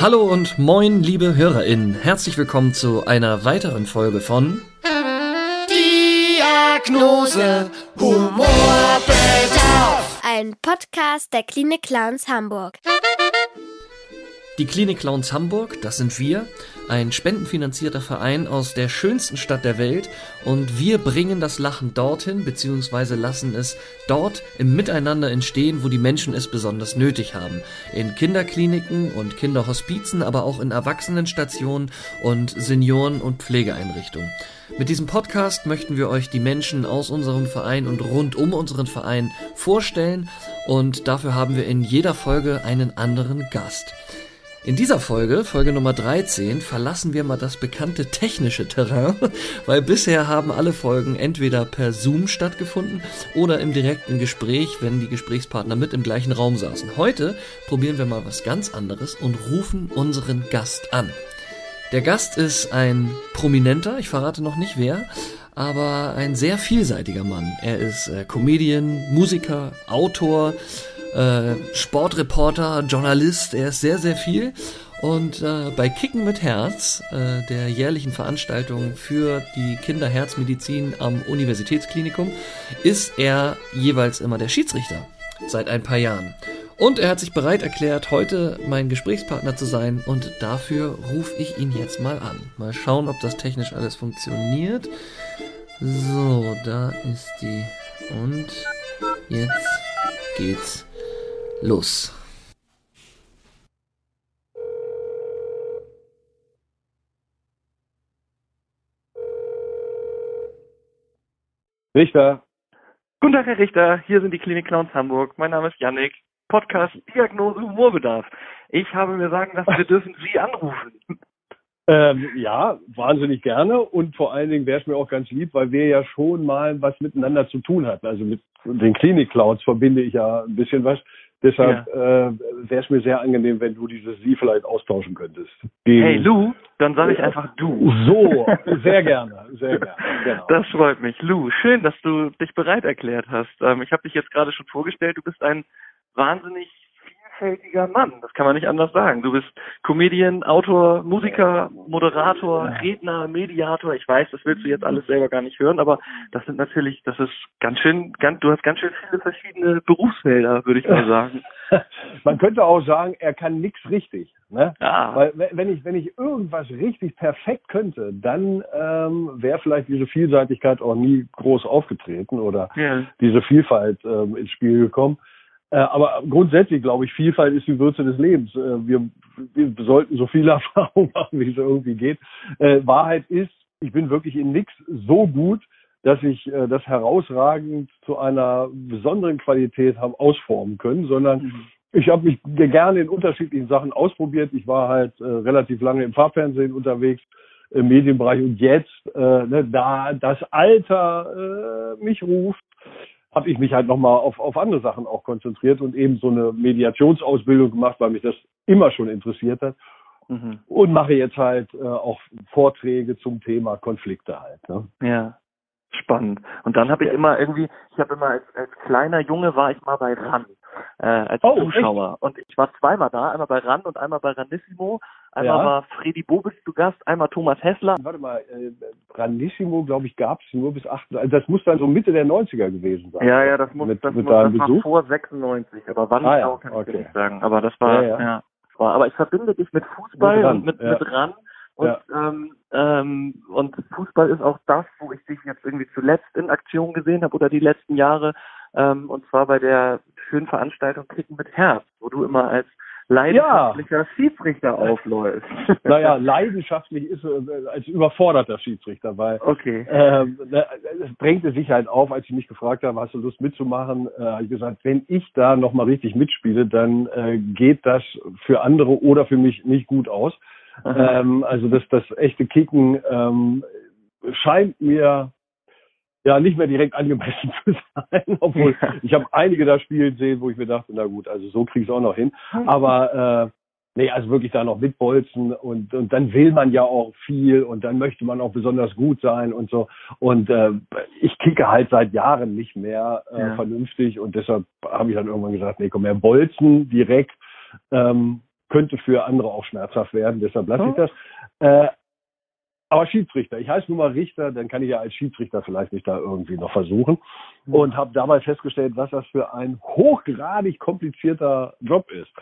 Hallo und moin, liebe HörerInnen. Herzlich willkommen zu einer weiteren Folge von Diagnose Humorbedarf. Ein Podcast der Klinik Clowns Hamburg. Die Klinik Clowns Hamburg, das sind wir, ein spendenfinanzierter Verein aus der schönsten Stadt der Welt und wir bringen das Lachen dorthin, beziehungsweise lassen es dort im Miteinander entstehen, wo die Menschen es besonders nötig haben. In Kinderkliniken und Kinderhospizen, aber auch in Erwachsenenstationen und Senioren- und Pflegeeinrichtungen. Mit diesem Podcast möchten wir euch die Menschen aus unserem Verein und rund um unseren Verein vorstellen und dafür haben wir in jeder Folge einen anderen Gast. In dieser Folge, Folge Nummer 13, verlassen wir mal das bekannte technische Terrain, weil bisher haben alle Folgen entweder per Zoom stattgefunden oder im direkten Gespräch, wenn die Gesprächspartner mit im gleichen Raum saßen. Heute probieren wir mal was ganz anderes und rufen unseren Gast an. Der Gast ist ein Prominenter, ich verrate noch nicht wer, aber ein sehr vielseitiger Mann. Er ist äh, Comedian, Musiker, Autor, äh, Sportreporter, Journalist, er ist sehr, sehr viel. Und äh, bei Kicken mit Herz, äh, der jährlichen Veranstaltung für die Kinderherzmedizin am Universitätsklinikum, ist er jeweils immer der Schiedsrichter. Seit ein paar Jahren. Und er hat sich bereit erklärt, heute mein Gesprächspartner zu sein. Und dafür rufe ich ihn jetzt mal an. Mal schauen, ob das technisch alles funktioniert. So, da ist die. Und jetzt geht's los. Richter. Guten Tag, Herr Richter. Hier sind die Klinik Clowns Hamburg. Mein Name ist Yannick. Podcast Diagnose Humorbedarf. Ich habe mir sagen lassen, wir dürfen Sie anrufen. Ähm, ja, wahnsinnig gerne und vor allen Dingen wäre es mir auch ganz lieb, weil wir ja schon mal was miteinander zu tun hatten. Also mit den Klinik-Clouds verbinde ich ja ein bisschen was. Deshalb ja. äh, wäre es mir sehr angenehm, wenn du dieses Sie vielleicht austauschen könntest. Den hey Lou, dann sage ich einfach du. So, sehr gerne, sehr gerne. Genau. Das freut mich. Lou, schön, dass du dich bereit erklärt hast. Ähm, ich habe dich jetzt gerade schon vorgestellt, du bist ein wahnsinnig vielfältiger Mann. Das kann man nicht anders sagen. Du bist Comedian, Autor, Musiker, Moderator, Redner, Mediator. Ich weiß, das willst du jetzt alles selber gar nicht hören, aber das sind natürlich, das ist ganz schön, ganz, du hast ganz schön viele verschiedene Berufsfelder, würde ich mal sagen. man könnte auch sagen, er kann nichts richtig. Ne? Ja. Weil wenn ich, wenn ich irgendwas richtig perfekt könnte, dann ähm, wäre vielleicht diese Vielseitigkeit auch nie groß aufgetreten oder ja. diese Vielfalt ähm, ins Spiel gekommen. Äh, aber grundsätzlich glaube ich, Vielfalt ist die Würze des Lebens. Äh, wir, wir sollten so viel Erfahrung machen, wie es irgendwie geht. Äh, Wahrheit ist, ich bin wirklich in nichts so gut, dass ich äh, das herausragend zu einer besonderen Qualität habe ausformen können, sondern mhm. ich habe mich gerne in unterschiedlichen Sachen ausprobiert. Ich war halt äh, relativ lange im Farbfernsehen unterwegs, im Medienbereich und jetzt, ne, da das Alter mich ruft, habe ich mich halt nochmal auf, auf andere Sachen auch konzentriert und eben so eine Mediationsausbildung gemacht, weil mich das immer schon interessiert hat. Mhm. Und mache jetzt halt äh, auch Vorträge zum Thema Konflikte halt. Ne? Ja, spannend. Und dann habe ich ja. immer irgendwie, ich habe immer als, als kleiner Junge war ich mal bei RAN äh, als oh, Zuschauer. Echt? Und ich war zweimal da, einmal bei RAN und einmal bei Ranissimo. Einmal ja. war Freddy Bobitz zu Gast, einmal Thomas Hessler. Warte mal, äh, Ranissimo, glaube ich, gab es nur bis 8. Also das muss dann so Mitte der 90er gewesen sein. Ja, ja, das muss, mit, das, mit muss, das war vor 96. Aber wann ah, ja. kann okay. ich nicht sagen. Aber das war, ja, ja. ja war. Aber ich verbinde dich mit Fußball und mit, mit RAN. Und, ja. ähm, ähm, und Fußball ist auch das, wo ich dich jetzt irgendwie zuletzt in Aktion gesehen habe oder die letzten Jahre. Ähm, und zwar bei der schönen Veranstaltung Kicken mit Herz, wo du immer als leidenschaftlicher ja. Schiedsrichter aufläuft. Naja, leidenschaftlich ist äh, als überforderter Schiedsrichter, weil okay. äh, es drängte sich halt auf, als ich mich gefragt habe, hast du Lust mitzumachen, äh, habe ich gesagt, wenn ich da nochmal richtig mitspiele, dann äh, geht das für andere oder für mich nicht gut aus. Ähm, also das, das echte Kicken ähm, scheint mir ja nicht mehr direkt angemessen zu sein, obwohl ich habe einige da spielen sehen, wo ich mir dachte, na gut, also so kriege ich es auch noch hin. Aber äh, nee, also wirklich da noch mitbolzen und und dann will man ja auch viel und dann möchte man auch besonders gut sein und so. Und äh, ich kicke halt seit Jahren nicht mehr äh, ja. vernünftig und deshalb habe ich dann irgendwann gesagt, nee, komm her, bolzen direkt. Ähm, könnte für andere auch schmerzhaft werden, deshalb lasse ich das. Äh, aber Schiedsrichter, ich heiße nun mal Richter, dann kann ich ja als Schiedsrichter vielleicht nicht da irgendwie noch versuchen. Und habe dabei festgestellt, was das für ein hochgradig komplizierter Job ist.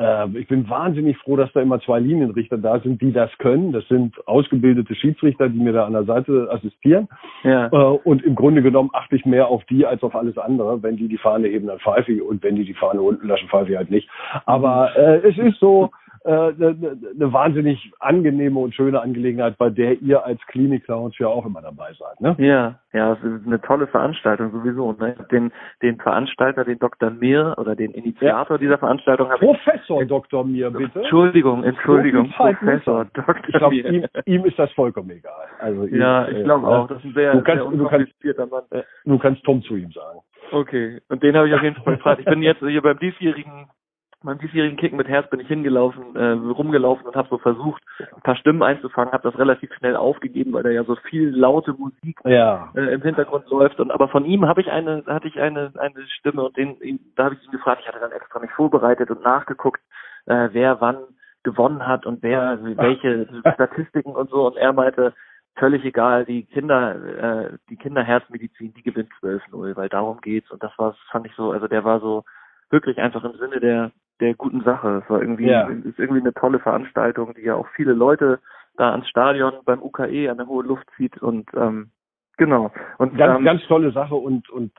Äh, ich bin wahnsinnig froh, dass da immer zwei Linienrichter da sind, die das können. Das sind ausgebildete Schiedsrichter, die mir da an der Seite assistieren. Ja. Äh, und im Grunde genommen achte ich mehr auf die als auf alles andere. Wenn die die Fahne heben, dann pfeife ich. Und wenn die die Fahne unten lassen, pfeife ich halt nicht. Aber äh, es ist so, eine, äh, eine ne wahnsinnig angenehme und schöne Angelegenheit, bei der ihr als Klinik-Clowns ja auch immer dabei seid. Ne? Ja, ja, es ist eine tolle Veranstaltung sowieso. Ne? Den, den Veranstalter, den Dr. Mir oder den Initiator ja. dieser Veranstaltung habe Professor ich, Dr. Mir, bitte. Entschuldigung, Entschuldigung, Professor Dr. Ich glaube, ihm, ihm, ist das vollkommen egal. Also ihm, ja, ich glaube äh, auch. Das ist ein sehr, du kannst, sehr unkomplizierter Mann. Du kannst Tom zu ihm sagen. Okay, und den habe ich auf jeden Fall gefragt. Ich bin jetzt hier beim diesjährigen meinem diesjährigen Kicken mit Herz bin ich hingelaufen, äh, rumgelaufen und habe so versucht, ein paar Stimmen einzufangen, habe das relativ schnell aufgegeben, weil da ja so viel laute Musik ja. äh, im Hintergrund läuft. Und aber von ihm habe ich eine, hatte ich eine eine Stimme und den, da habe ich ihn gefragt. Ich hatte dann extra mich vorbereitet und nachgeguckt, äh, wer wann gewonnen hat und wer welche Statistiken und so. Und er meinte, völlig egal, die Kinder, äh, die Kinderherzmedizin, die gewinnt 12-0, weil darum geht's. Und das war, fand ich so, also der war so wirklich einfach im Sinne der der guten Sache. Es war irgendwie, ja. ist irgendwie eine tolle Veranstaltung, die ja auch viele Leute da ans Stadion beim UKE an der hohe Luft zieht und ähm, genau. Und ganz, ähm, ganz tolle Sache und und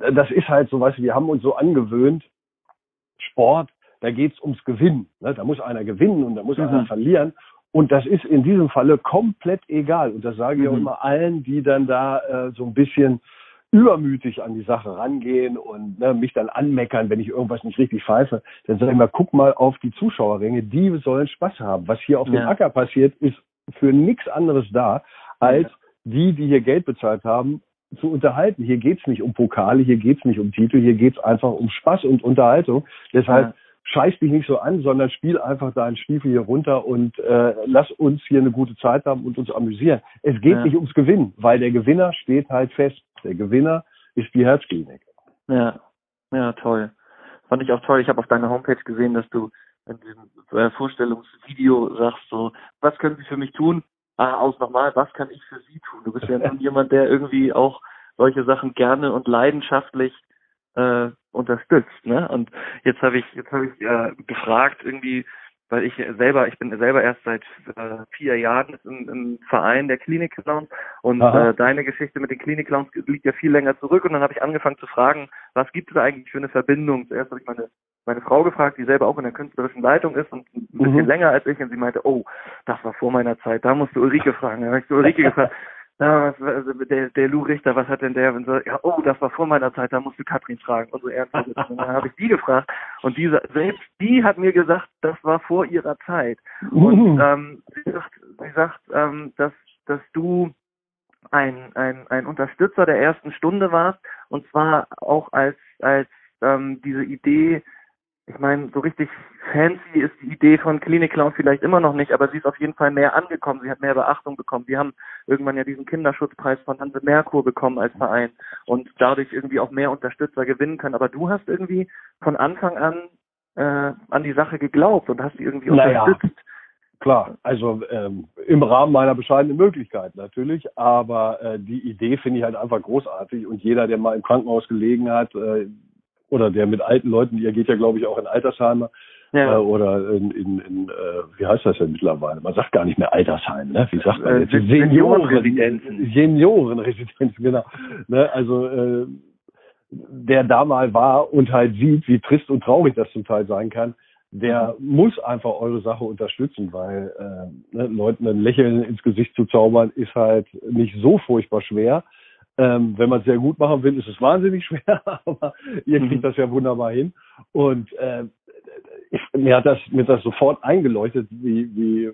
äh, das ist halt so, was wir haben uns so angewöhnt. Sport, da geht's ums Gewinnen. Ne? Da muss einer gewinnen und da muss mhm. einer verlieren. Und das ist in diesem Falle komplett egal. Und das sage ich mhm. auch immer allen, die dann da äh, so ein bisschen übermütig an die Sache rangehen und ne, mich dann anmeckern, wenn ich irgendwas nicht richtig pfeife, dann sage ich mal, guck mal auf die Zuschauerränge, die sollen Spaß haben. Was hier auf ja. dem Acker passiert, ist für nichts anderes da, als ja. die, die hier Geld bezahlt haben, zu unterhalten. Hier geht's nicht um Pokale, hier geht's nicht um Titel, hier geht's einfach um Spaß und Unterhaltung. Deshalb ja. scheiß dich nicht so an, sondern spiel einfach deinen Stiefel hier runter und äh, lass uns hier eine gute Zeit haben und uns amüsieren. Es geht nicht ums Gewinnen, weil der Gewinner steht halt fest. Der Gewinner ist die Herzklinik. Ja, ja, toll. Fand ich auch toll. Ich habe auf deiner Homepage gesehen, dass du in diesem äh, Vorstellungsvideo sagst so, was können Sie für mich tun? Ah, aus nochmal, was kann ich für Sie tun? Du bist ja nun jemand, der irgendwie auch solche Sachen gerne und leidenschaftlich äh, unterstützt, ne? Und jetzt habe ich jetzt habe ich äh, gefragt irgendwie, weil ich selber, ich bin selber erst seit äh, vier Jahren im, im Verein der Klinik Clowns und äh, deine Geschichte mit den Klinik Clowns liegt ja viel länger zurück und dann habe ich angefangen zu fragen, was gibt es da eigentlich für eine Verbindung? Zuerst habe ich meine meine Frau gefragt, die selber auch in der künstlerischen Leitung ist und ein bisschen mhm. länger als ich und sie meinte, oh, das war vor meiner Zeit, da musst du Ulrike fragen. Dann habe ich zu Ulrike gefragt, was, also der, der Lou Richter, was hat denn der? Und so, ja, oh, das war vor meiner Zeit, da musst du Katrin fragen. Und so ernst. Und dann habe ich die gefragt. Und diese, selbst die hat mir gesagt, das war vor ihrer Zeit. Und ähm, sie sagt, sie sagt ähm, dass, dass du ein, ein, ein Unterstützer der ersten Stunde warst. Und zwar auch als, als ähm, diese Idee, ich meine, so richtig fancy ist die Idee von Klinik Clown vielleicht immer noch nicht, aber sie ist auf jeden Fall mehr angekommen. Sie hat mehr Beachtung bekommen. Wir haben irgendwann ja diesen Kinderschutzpreis von Hanse Merkur bekommen als Verein und dadurch irgendwie auch mehr Unterstützer gewinnen können. Aber du hast irgendwie von Anfang an äh, an die Sache geglaubt und hast sie irgendwie naja. unterstützt. Klar, also ähm, im Rahmen meiner bescheidenen Möglichkeiten natürlich, aber äh, die Idee finde ich halt einfach großartig und jeder, der mal im Krankenhaus gelegen hat, äh, oder der mit alten Leuten, ihr geht ja glaube ich auch in Altersheime ja. äh, oder in, in, in äh, wie heißt das denn mittlerweile? Man sagt gar nicht mehr Altersheim, ne? Wie sagt man jetzt? Äh, Seniorenresidenzen. Seniorenresidenzen, genau. Ne? Also äh, der da mal war und halt sieht, wie trist und traurig das zum Teil sein kann, der mhm. muss einfach eure Sache unterstützen, weil äh, ne, Leuten ein Lächeln ins Gesicht zu zaubern, ist halt nicht so furchtbar schwer. Ähm, wenn man es sehr gut machen will, ist es wahnsinnig schwer, aber ihr kriegt mhm. das ja wunderbar hin. Und äh, ich, mir hat das mir das sofort eingeleuchtet, wie, wie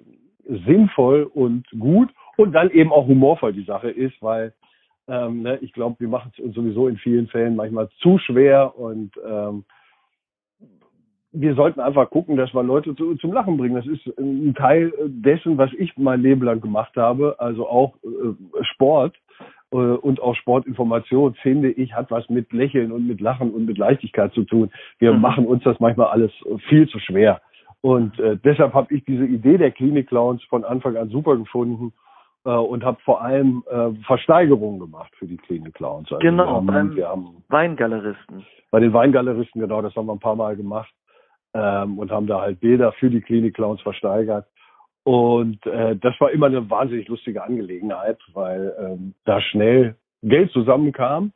sinnvoll und gut und dann eben auch humorvoll die Sache ist, weil ähm, ne, ich glaube, wir machen es uns sowieso in vielen Fällen manchmal zu schwer und ähm, wir sollten einfach gucken, dass wir Leute zu, zum Lachen bringen. Das ist ein Teil dessen, was ich mein Leben lang gemacht habe, also auch äh, Sport und auch Sportinformation, finde ich, hat was mit Lächeln und mit Lachen und mit Leichtigkeit zu tun. Wir mhm. machen uns das manchmal alles viel zu schwer. Und äh, deshalb habe ich diese Idee der Klinik-Clowns von Anfang an super gefunden äh, und habe vor allem äh, Versteigerungen gemacht für die Klinik-Clowns. Also genau, wir haben, beim wir haben, Weingaleristen. Bei den Weingaleristen, genau, das haben wir ein paar Mal gemacht ähm, und haben da halt Bilder für die Klinik-Clowns versteigert. Und äh, das war immer eine wahnsinnig lustige Angelegenheit, weil ähm, da schnell Geld zusammenkam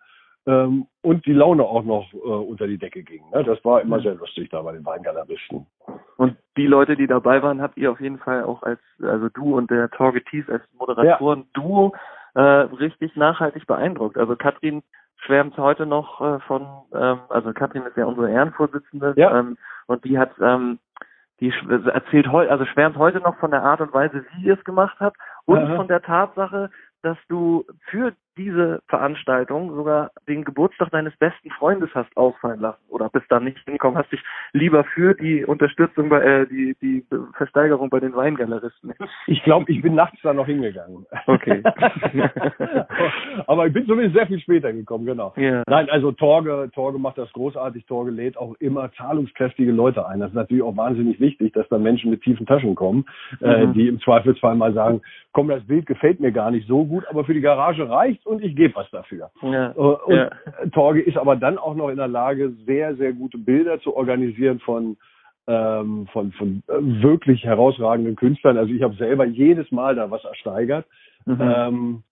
ähm, und die Laune auch noch äh, unter die Decke ging. Ne? Das war immer sehr lustig da bei den Weingaleristen. Und die Leute, die dabei waren, habt ihr auf jeden Fall auch als, also du und der Torge Thies als Moderatoren-Duo äh, richtig nachhaltig beeindruckt. Also Katrin schwärmt heute noch äh, von, ähm, also Katrin ist ja unsere Ehrenvorsitzende ja. ähm, und die hat ähm, die erzählt heute, also schwärmt heute noch von der Art und Weise, wie ihr es gemacht habt und Aha. von der Tatsache, dass du für diese Veranstaltung sogar den Geburtstag deines besten Freundes hast ausfallen lassen oder bist da nicht hingekommen, hast dich lieber für die Unterstützung bei äh, die die Versteigerung bei den Weingaleristen. Ich glaube, ich bin nachts da noch hingegangen. Okay. Aber ich bin zumindest sehr viel später gekommen, genau. Ja. Nein, also Torge, Torge macht das großartig. Torge lädt auch immer zahlungskräftige Leute ein. Das ist natürlich auch wahnsinnig wichtig, dass da Menschen mit tiefen Taschen kommen, äh, mhm. äh, die im Zweifelsfall mal sagen, komm, das Bild gefällt mir gar nicht so gut, aber für die Garage reicht und ich gebe was dafür. Ja, äh, und ja. Torge ist aber dann auch noch in der Lage, sehr, sehr gute Bilder zu organisieren von ähm, von, von äh, wirklich herausragenden Künstlern. Also ich habe selber jedes Mal da was ersteigert mhm. ähm,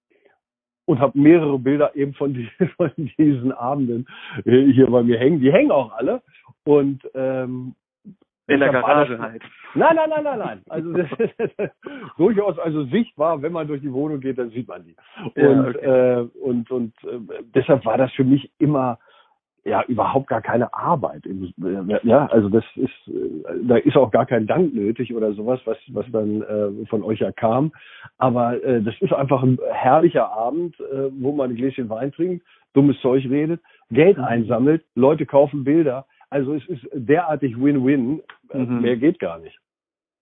und habe mehrere Bilder eben von, die, von diesen Abenden hier bei mir hängen. Die hängen auch alle und ähm, in der Garage halt. Nein, nein, nein, nein, nein. Also das ist durchaus also sichtbar, wenn man durch die Wohnung geht, dann sieht man die. Und ja, okay. äh, und und äh, deshalb war das für mich immer ja überhaupt gar keine Arbeit. Ja, also das ist äh, da ist auch gar kein Dank nötig oder sowas, was was dann äh, von euch ja kam. Aber äh, das ist einfach ein herrlicher Abend, äh, wo man ein Gläschen Wein trinkt, dummes Zeug redet, Geld einsammelt, Leute kaufen Bilder also es ist derartig Win-Win. Mhm. Mehr geht gar nicht.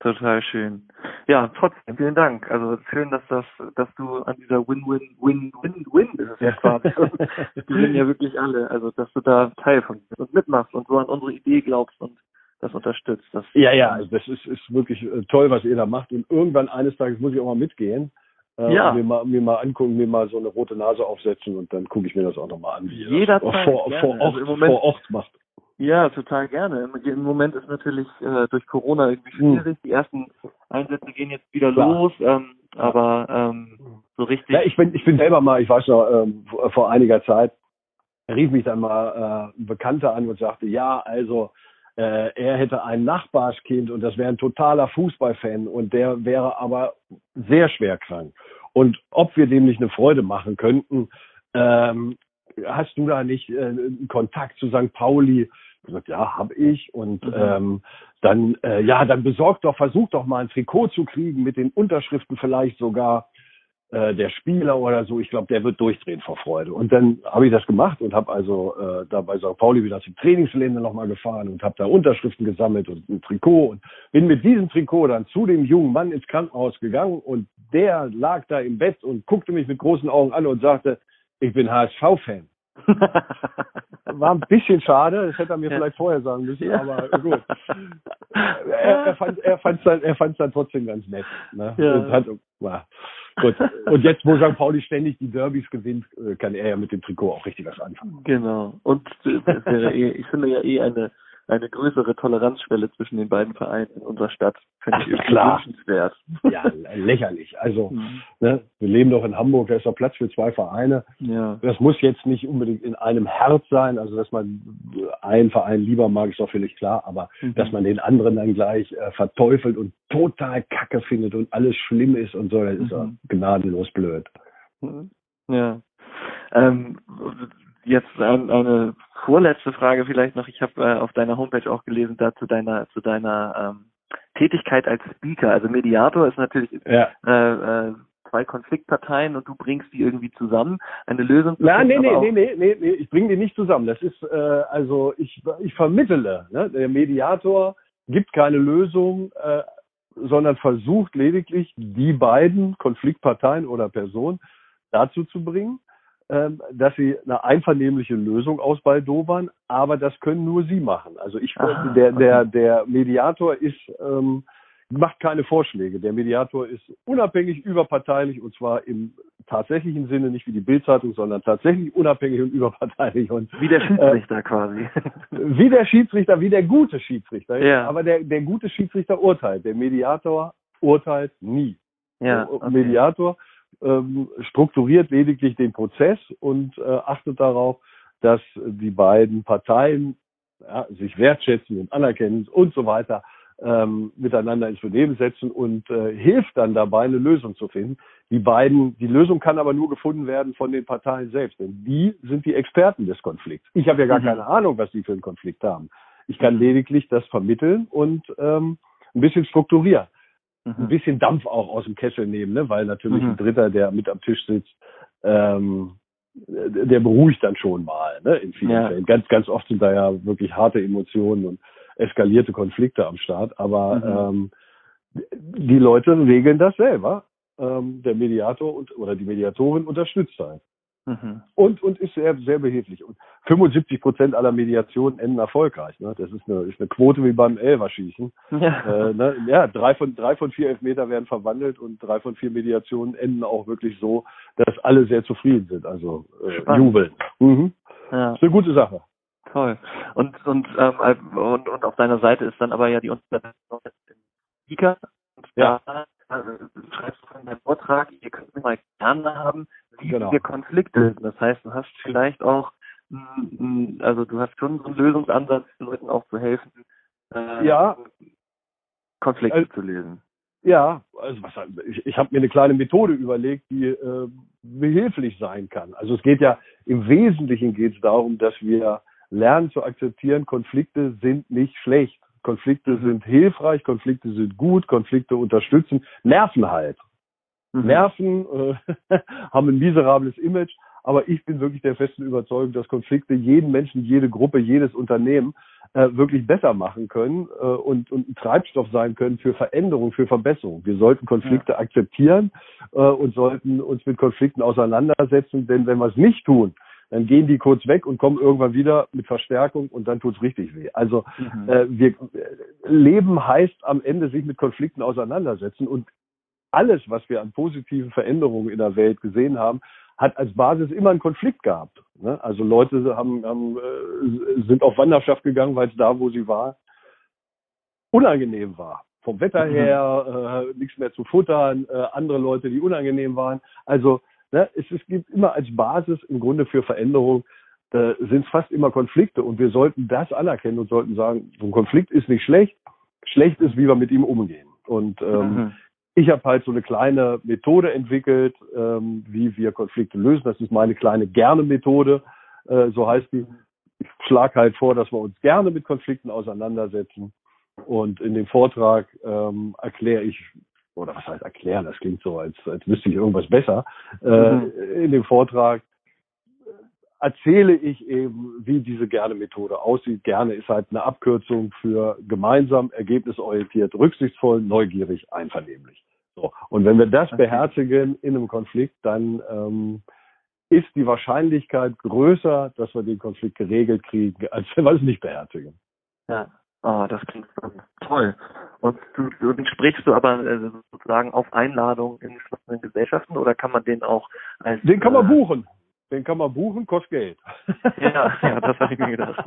Total schön. Ja, trotzdem, vielen Dank. Also schön, dass das, dass du an dieser Win-Win-Win-Win-Win ist es ja quasi. Die sind ja wirklich alle. Also dass du da Teil von bist und mitmachst und so an unsere Idee glaubst und das unterstützt. Das ja, ja, also das ist, ist wirklich äh, toll, was ihr da macht. Und irgendwann eines Tages muss ich auch mal mitgehen. Äh, ja. mir, mal, mir mal angucken, mir mal so eine rote Nase aufsetzen und dann gucke ich mir das auch nochmal an, wie ihr das vor, vor, Ort, also vor Ort macht. Ja, total gerne. Im Moment ist natürlich äh, durch Corona irgendwie hm. schwierig. Die ersten Einsätze gehen jetzt wieder Klar. los, ähm, aber ähm, so richtig. Ja, ich bin, ich bin selber mal, ich weiß noch, ähm, vor einiger Zeit rief mich dann mal äh, ein Bekannter an und sagte, ja, also äh, er hätte ein Nachbarskind und das wäre ein totaler Fußballfan und der wäre aber sehr schwer krank. Und ob wir dem nicht eine Freude machen könnten, ähm, hast du da nicht äh, Kontakt zu St. Pauli? Gesagt, ja, habe ich. Und mhm. ähm, dann, äh, ja, dann besorgt doch, versucht doch mal ein Trikot zu kriegen mit den Unterschriften vielleicht sogar äh, der Spieler oder so. Ich glaube, der wird durchdrehen vor Freude. Und dann habe ich das gemacht und habe also äh, da bei St. Pauli wieder zum Trainingsgelände nochmal gefahren und habe da Unterschriften gesammelt und ein Trikot und bin mit diesem Trikot dann zu dem jungen Mann ins Krankenhaus gegangen und der lag da im Bett und guckte mich mit großen Augen an und sagte, ich bin HSV-Fan. War ein bisschen schade, das hätte er mir ja. vielleicht vorher sagen müssen, aber gut. Er, er fand er fand's dann er fand's dann trotzdem ganz nett. Ne? Ja. Hat, war, gut. Und jetzt, wo St. Pauli ständig die Derbys gewinnt, äh, kann er ja mit dem Trikot auch richtig was anfangen. Genau. Und wäre eh, ich finde ja eh eine eine größere Toleranzschwelle zwischen den beiden Vereinen in unserer Stadt. Finde ich klar. wünschenswert. Ja, lächerlich. Also, mhm. ne, wir leben doch in Hamburg, da ist doch Platz für zwei Vereine. Ja. Das muss jetzt nicht unbedingt in einem Herz sein, also dass man einen Verein lieber mag, ist doch völlig klar, aber mhm. dass man den anderen dann gleich äh, verteufelt und total kacke findet und alles schlimm ist und so, das ist mhm. gnadenlos blöd. Ja. Ähm, jetzt ein, eine vorletzte Frage vielleicht noch. Ich habe äh, auf deiner Homepage auch gelesen da zu deiner zu deiner ähm, Tätigkeit als Speaker. Also Mediator ist natürlich ja. äh, äh, zwei Konfliktparteien und du bringst die irgendwie zusammen, eine Lösung zu Nein, nee, nee, nee, nee, nee, nee, ich bringe die nicht zusammen. Das ist äh, also ich ich vermittle. Ne? Der Mediator gibt keine Lösung, äh, sondern versucht lediglich die beiden Konfliktparteien oder Personen dazu zu bringen, dass sie eine einvernehmliche Lösung ausbaldobern, aber das können nur sie machen. Also ich, Aha, der, der, der Mediator ist, ähm, macht keine Vorschläge. Der Mediator ist unabhängig, überparteilich und zwar im tatsächlichen Sinne, nicht wie die Bildzeitung, sondern tatsächlich unabhängig und überparteilich und wie der Schiedsrichter äh, quasi. Wie der Schiedsrichter, wie der gute Schiedsrichter. Ja. Aber der, der gute Schiedsrichter urteilt. Der Mediator urteilt nie. Ja, okay. Mediator ähm, strukturiert lediglich den Prozess und äh, achtet darauf, dass die beiden Parteien ja, sich wertschätzen und anerkennen und so weiter ähm, miteinander ins Benehmen setzen und äh, hilft dann dabei, eine Lösung zu finden. Die beiden, die Lösung kann aber nur gefunden werden von den Parteien selbst, denn die sind die Experten des Konflikts. Ich habe ja gar mhm. keine Ahnung, was die für einen Konflikt haben. Ich kann mhm. lediglich das vermitteln und ähm, ein bisschen strukturieren mhm. ein bisschen Dampf auch aus dem Kessel nehmen, ne? weil natürlich mhm. ein Dritter, der mit am Tisch sitzt, ähm, der beruhigt dann schon mal, ne? In vielen ja. Fällen. Ganz, ganz oft sind da ja wirklich harte Emotionen und eskalierte Konflikte am Start, aber mhm. ähm, die Leute regeln das selber. Ähm, der Mediator und, oder die Mediatorin unterstützt halt. Mhm. Und, und ist sehr, sehr behilflich. Und 75 Prozent aller Mediationen enden erfolgreich. Ne? Das ist eine, ist eine Quote wie beim Elverschießen. Ja. Äh, ne? ja, drei von, drei von vier Elfmeter werden verwandelt und drei von vier Mediationen enden auch wirklich so, dass alle sehr zufrieden sind. Also äh, jubeln. Mhm. Ja. Ist eine gute Sache. Toll. Und, und, ähm, und, und auf deiner Seite ist dann aber ja die Speaker. Ja. Da, also, du schreibst von deinem Vortrag, ihr könnt mir mal gerne haben, wie genau. Konflikte. Das heißt, du hast vielleicht auch, also du hast schon so einen Lösungsansatz, den Leuten auch zu helfen, äh, ja. Konflikte also, zu lösen. Ja, also was, ich, ich habe mir eine kleine Methode überlegt, die äh, behilflich sein kann. Also es geht ja im Wesentlichen geht es darum, dass wir lernen zu akzeptieren, Konflikte sind nicht schlecht. Konflikte mhm. sind hilfreich, Konflikte sind gut, Konflikte unterstützen, nerven halt. Mhm. Nerven, äh, haben ein miserables Image, aber ich bin wirklich der festen Überzeugung, dass Konflikte jeden Menschen, jede Gruppe, jedes Unternehmen äh, wirklich besser machen können äh, und, und ein Treibstoff sein können für Veränderung, für Verbesserung. Wir sollten Konflikte ja. akzeptieren äh, und sollten uns mit Konflikten auseinandersetzen, denn wenn wir es nicht tun, dann gehen die kurz weg und kommen irgendwann wieder mit Verstärkung und dann tut's richtig weh. Also mhm. äh, wir äh, Leben heißt am Ende sich mit Konflikten auseinandersetzen und alles, was wir an positiven Veränderungen in der Welt gesehen haben, hat als Basis immer einen Konflikt gehabt. Ne? Also Leute haben, haben, äh, sind auf Wanderschaft gegangen, weil es da, wo sie war, unangenehm war. Vom Wetter mhm. her, äh, nichts mehr zu futtern, äh, andere Leute, die unangenehm waren. Also ne, es, es gibt immer als Basis im Grunde für Veränderung äh, sind es fast immer Konflikte und wir sollten das anerkennen und sollten sagen, so ein Konflikt ist nicht schlecht, schlecht ist, wie wir mit ihm umgehen. Und ähm, mhm. Ich habe halt so eine kleine Methode entwickelt, ähm, wie wir Konflikte lösen. Das ist meine kleine Gerne-Methode, äh, so heißt die. Ich schlage halt vor, dass wir uns gerne mit Konflikten auseinandersetzen. Und in dem Vortrag ähm, erkläre ich, oder was heißt erklären, das klingt so, als, als wüsste ich irgendwas besser. Äh, mhm. In dem Vortrag erzähle ich eben, wie diese Gerne-Methode aussieht. Gerne ist halt eine Abkürzung für gemeinsam, ergebnisorientiert, rücksichtsvoll, neugierig, einvernehmlich. So. Und wenn wir das beherzigen in einem Konflikt, dann ähm, ist die Wahrscheinlichkeit größer, dass wir den Konflikt geregelt kriegen, als wenn wir es nicht beherzigen. Ja. Oh, das klingt toll. Und du, du sprichst du aber äh, sozusagen auf Einladung in geschlossenen Gesellschaften oder kann man den auch als Den kann man äh, buchen. Den kann man buchen, kostet Geld. Ja, ja das habe ich mir gedacht.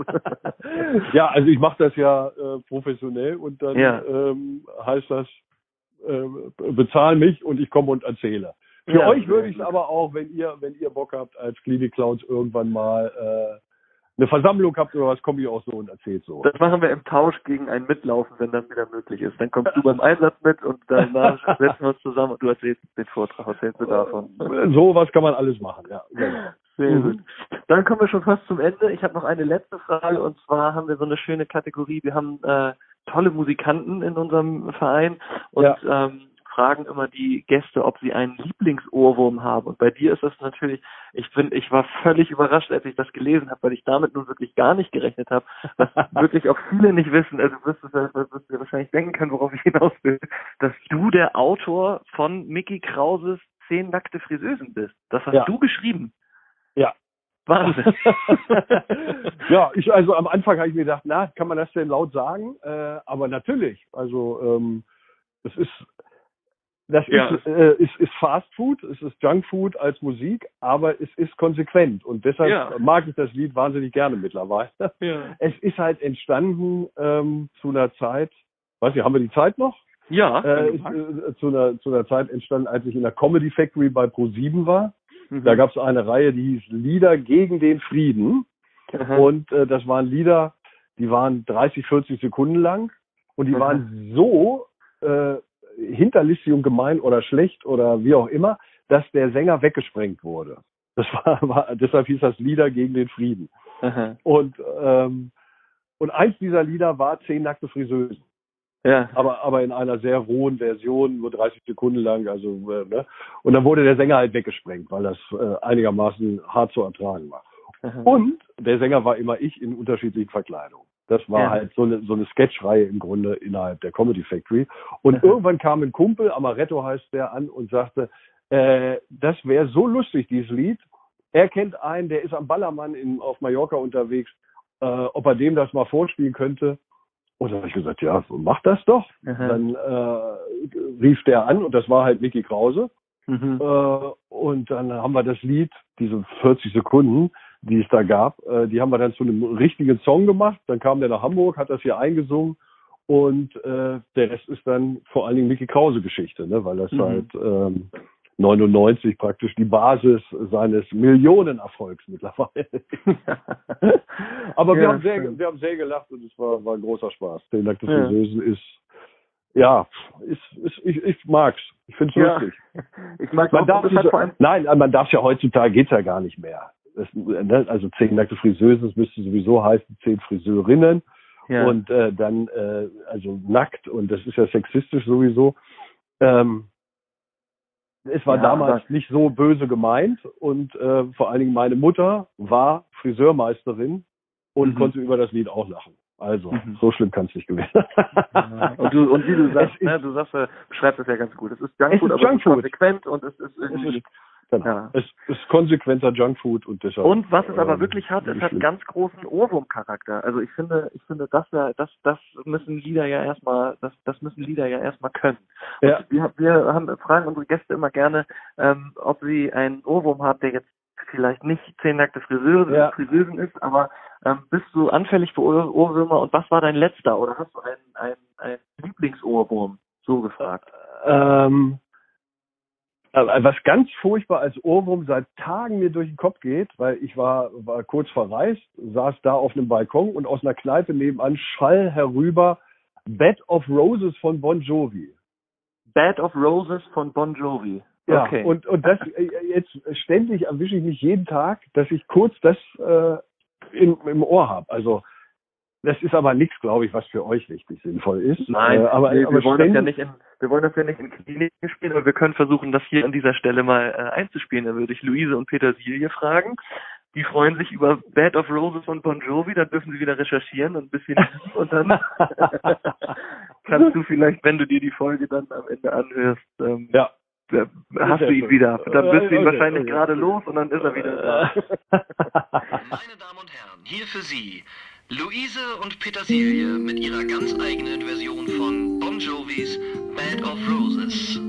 ja, also ich mache das ja äh, professionell und dann ja. ähm, heißt das, äh, bezahl mich und ich komme und erzähle. Für ja, euch würde ich es aber auch, wenn ihr, wenn ihr Bock habt, als Klinik Clowns irgendwann mal äh, eine Versammlung habt oder was, komme ich auch so und erzählt so. Das machen wir im Tausch gegen ein Mitlaufen, wenn das wieder möglich ist. Dann kommst du beim Einsatz mit und danach setzen wir uns zusammen und du erzählst den Vortrag, erzählst du davon. So was kann man alles machen, ja. Genau. Sehr mhm. gut. Dann kommen wir schon fast zum Ende. Ich habe noch eine letzte Frage und zwar haben wir so eine schöne Kategorie. Wir haben äh, tolle Musikanten in unserem Verein und ja. ähm, fragen immer die Gäste, ob sie einen Lieblingsohrwurm haben. Und bei dir ist das natürlich, ich bin, ich war völlig überrascht, als ich das gelesen habe, weil ich damit nun wirklich gar nicht gerechnet habe, was wirklich auch viele nicht wissen. Also wirst du, wirst du wahrscheinlich denken können, worauf ich hinaus will, dass du der Autor von Mickey Krauses Zehn nackte Friseusen bist. Das hast ja. du geschrieben. Ja. Wahnsinn. ja, ich, also am Anfang habe ich mir gedacht, na, kann man das denn laut sagen? Äh, aber natürlich, also ähm, es ist das ja. ist, äh, ist, ist Fast Food, es ist Junk Food als Musik, aber es ist konsequent und deshalb ja. mag ich das Lied wahnsinnig gerne mittlerweile. Ja. Es ist halt entstanden ähm, zu einer Zeit, weiß ich, haben wir die Zeit noch? Ja. Äh, äh, zu, einer, zu einer Zeit entstanden, als ich in der Comedy Factory bei Pro7 war. Mhm. Da gab es eine Reihe, die hieß Lieder gegen den Frieden. Mhm. Und äh, das waren Lieder, die waren 30, 40 Sekunden lang und die mhm. waren so äh, hinterlistig und gemein oder schlecht oder wie auch immer, dass der Sänger weggesprengt wurde. Das war, war deshalb hieß das Lieder gegen den Frieden. Aha. Und ähm, und eins dieser Lieder war Zehn nackte Friseusen. Ja. Aber, aber in einer sehr rohen Version, nur 30 Sekunden lang, also, äh, ne? Und dann wurde der Sänger halt weggesprengt, weil das äh, einigermaßen hart zu ertragen war. Aha. Und der Sänger war immer ich in unterschiedlichen Verkleidungen. Das war ja. halt so eine, so eine Sketchreihe im Grunde innerhalb der Comedy Factory. Und ja. irgendwann kam ein Kumpel, Amaretto heißt der, an und sagte, äh, das wäre so lustig, dieses Lied. Er kennt einen, der ist am Ballermann in, auf Mallorca unterwegs, äh, ob er dem das mal vorspielen könnte. Und dann habe ich gesagt, ja, mach das doch. Mhm. Dann äh, rief der an und das war halt Mickey Krause. Mhm. Äh, und dann haben wir das Lied, diese 40 Sekunden, die es da gab. Äh, die haben wir dann zu einem richtigen Song gemacht. Dann kam der nach Hamburg, hat das hier eingesungen und äh, der Rest ist dann vor allen Dingen Mickey Krause Geschichte, ne? weil das mhm. seit ähm, 99 praktisch die Basis seines Millionenerfolgs mittlerweile. Aber ja, wir haben sehr, wir haben sehr gelacht und es war, war ein großer Spaß. Den Dank des ja. Ist ja, ist, ist, ich, ich mag's. Ich finde es ja. lustig. Ich mag man darf halt Nein, man darf ja heutzutage geht's ja gar nicht mehr das, ne, also zehn nackte Friseusen, das müsste sowieso heißen zehn Friseurinnen ja. und äh, dann äh, also nackt und das ist ja sexistisch sowieso. Ähm, es war ja, damals nicht so böse gemeint und äh, vor allen Dingen meine Mutter war Friseurmeisterin und mhm. konnte über das Lied auch lachen. Also, mhm. so schlimm kann es nicht gewesen sein. und, du, und wie du sagst, ne, du sagst, äh, beschreibst es ja ganz gut. Es ist Junkfood, aber es ist konsequent und es ist irgendwie... Es ist Genau. Ja. Es ist konsequenter Junkfood und deshalb. Und was es aber ähm, wirklich hat, es hat ganz großen Ohrwurmcharakter. Also ich finde, ich finde, das ja, das, das müssen Lieder ja erstmal, das, das müssen Lieder ja erstmal können. Und ja. wir, wir haben, fragen unsere Gäste immer gerne, ähm, ob sie einen Ohrwurm haben, der jetzt vielleicht nicht zehn nackte Friseure, ja. Friseusen ist, aber ähm, bist du anfällig für Ohr Ohrwürmer und was war dein letzter oder hast du einen, einen, einen Lieblingsohrwurm? So gefragt. Ähm, äh, was ganz furchtbar als Ohrwurm seit Tagen mir durch den Kopf geht, weil ich war, war kurz verreist, saß da auf einem Balkon und aus einer Kneipe nebenan schall herüber Bed of Roses von Bon Jovi. Bed of Roses von Bon Jovi. Ja, okay. und, und das äh, jetzt ständig erwische ich mich jeden Tag, dass ich kurz das äh, in, im Ohr habe. Also das ist aber nichts, glaube ich, was für euch richtig sinnvoll ist. Nein, äh, aber, nee, aber wir, wollen das ja nicht in, wir wollen das ja nicht in Kliniken spielen, aber wir können versuchen, das hier an dieser Stelle mal äh, einzuspielen. Da würde ich Luise und Petersilie fragen. Die freuen sich über Bad of Roses und Bon Jovi, dann dürfen sie wieder recherchieren und ein bisschen und dann kannst du vielleicht, wenn du dir die Folge dann am Ende anhörst, ähm, ja. hast du ihn wieder. Dann wirst du ihn wahrscheinlich okay. gerade los und dann ist er wieder da. Meine Damen und Herren, hier für Sie Luise und Petersilie mit ihrer ganz eigenen Version von Bon Jovis Bed of Roses.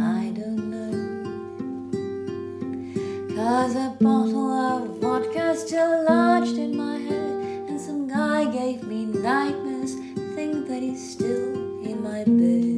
I don't know. Cause a bottle of vodka still lodged in my head, and some guy gave me nightmares. Think that he's still in my bed.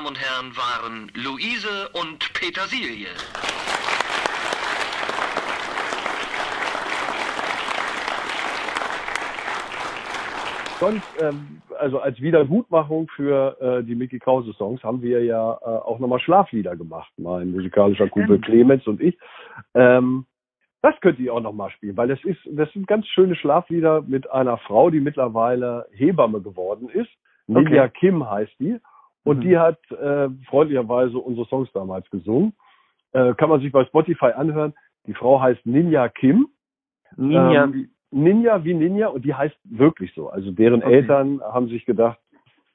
Damen und Herren, waren Luise und Petersilie. Sonst, ähm, also als Wiedergutmachung für äh, die Mickey Krause Songs haben wir ja äh, auch nochmal Schlaflieder gemacht, mein musikalischer Kumpel Clemens und ich. Ähm, das könnt ihr auch nochmal spielen, weil das ist, das sind ganz schöne Schlaflieder mit einer Frau, die mittlerweile Hebamme geworden ist. Okay. Ninja Kim heißt die. Und mhm. die hat äh, freundlicherweise unsere Songs damals gesungen. Äh, kann man sich bei Spotify anhören. Die Frau heißt Ninja Kim. Ninja ähm, Ninja wie Ninja und die heißt wirklich so. Also deren okay. Eltern haben sich gedacht,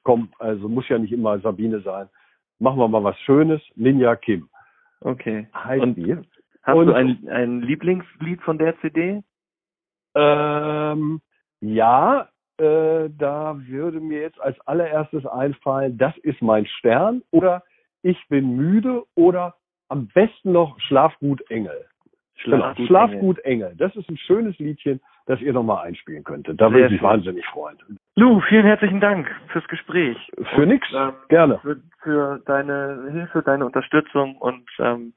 komm, also muss ja nicht immer Sabine sein. Machen wir mal was Schönes. Ninja Kim. Okay. Heißt und die. Hast und, du ein, ein Lieblingslied von der CD? Ähm, ja, äh, da würde mir jetzt als allererstes einfallen, das ist mein Stern oder ich bin müde oder am besten noch Schlafgut Engel. Schlafgut, genau. Schlafgut Engel. Das ist ein schönes Liedchen, das ihr nochmal einspielen könntet. Da würde ich mich wahnsinnig freuen. Lou, vielen herzlichen Dank fürs Gespräch. Für und, nix, ähm, gerne. Für, für, deine Hilfe, deine Unterstützung und ähm,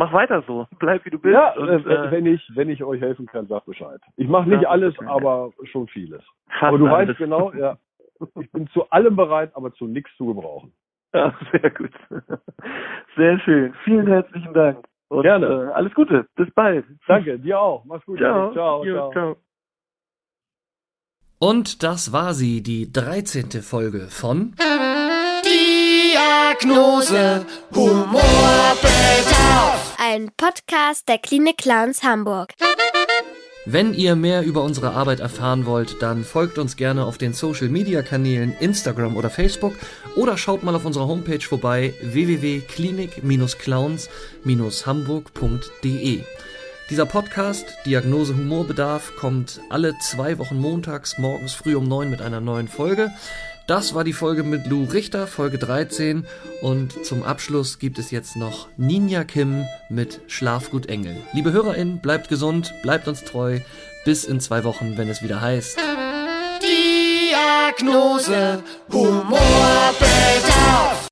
mach weiter so. Bleib wie du bist. Ja, und, äh, äh, wenn ich wenn ich euch helfen kann, sag Bescheid. Ich mache nicht alles, aber schon vieles. Fast aber du alles. weißt genau, ja. Ich bin zu allem bereit, aber zu nichts zu gebrauchen. Ja, sehr gut. Sehr schön. Vielen herzlichen Dank. Und, Gerne. Äh, alles Gute. Bis bald. Danke, dir auch. Mach's gut. Ciao. Ciao, ciao. ciao. Und das war sie, die 13. Folge von Diagnose Humorbedarf. Ein Podcast der Klinik Clowns Hamburg. Wenn ihr mehr über unsere Arbeit erfahren wollt, dann folgt uns gerne auf den Social Media Kanälen Instagram oder Facebook oder schaut mal auf unserer Homepage vorbei www.klinik-clowns-hamburg.de. Dieser Podcast, Diagnose Humorbedarf, kommt alle zwei Wochen montags morgens früh um neun mit einer neuen Folge. Das war die Folge mit Lou Richter, Folge 13. Und zum Abschluss gibt es jetzt noch Ninja Kim mit Schlafgut Engel. Liebe HörerInnen, bleibt gesund, bleibt uns treu. Bis in zwei Wochen, wenn es wieder heißt. Diagnose Humorbedarf.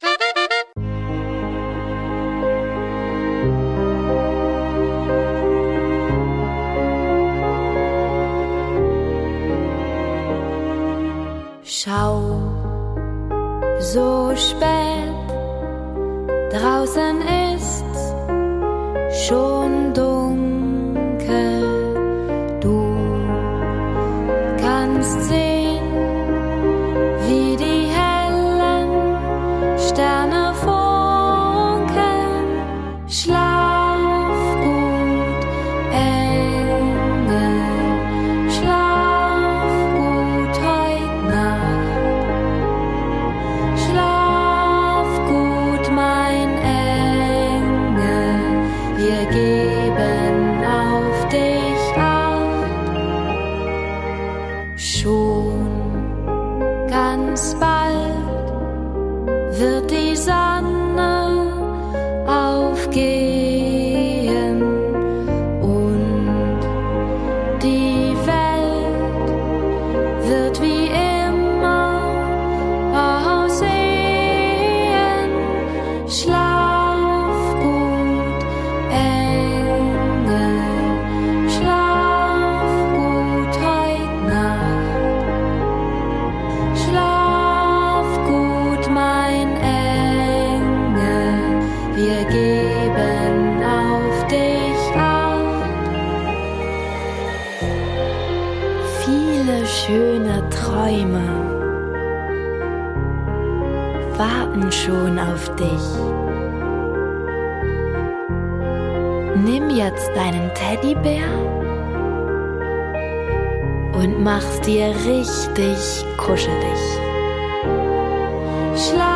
Schon auf dich. Nimm jetzt deinen Teddybär und mach's dir richtig kuschelig. Schlaf